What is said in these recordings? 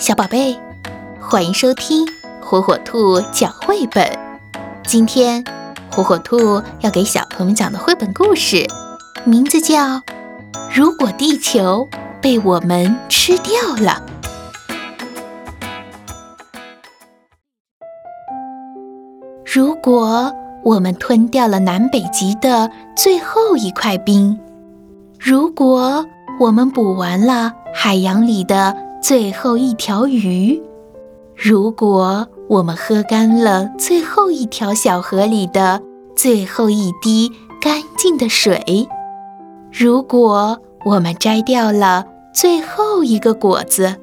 小宝贝，欢迎收听火火兔讲绘本。今天，火火兔要给小朋友们讲的绘本故事，名字叫《如果地球被我们吃掉了》。如果我们吞掉了南北极的最后一块冰，如果我们补完了海洋里的……最后一条鱼，如果我们喝干了最后一条小河里的最后一滴干净的水，如果我们摘掉了最后一个果子，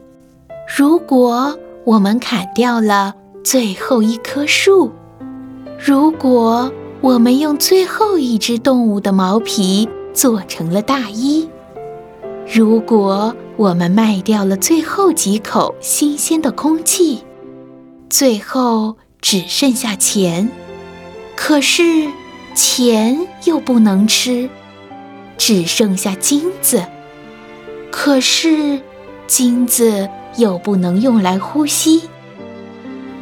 如果我们砍掉了最后一棵树，如果我们用最后一只动物的毛皮做成了大衣，如果……我们卖掉了最后几口新鲜的空气，最后只剩下钱。可是钱又不能吃，只剩下金子。可是金子又不能用来呼吸，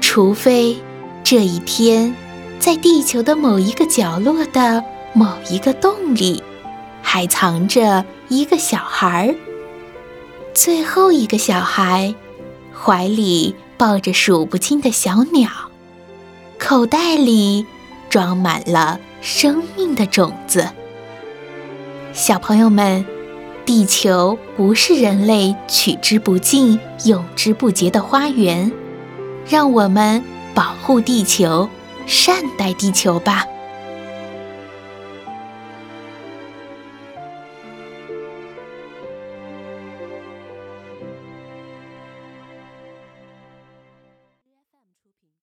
除非这一天，在地球的某一个角落的某一个洞里，还藏着一个小孩儿。最后一个小孩，怀里抱着数不清的小鸟，口袋里装满了生命的种子。小朋友们，地球不是人类取之不尽、用之不竭的花园，让我们保护地球，善待地球吧。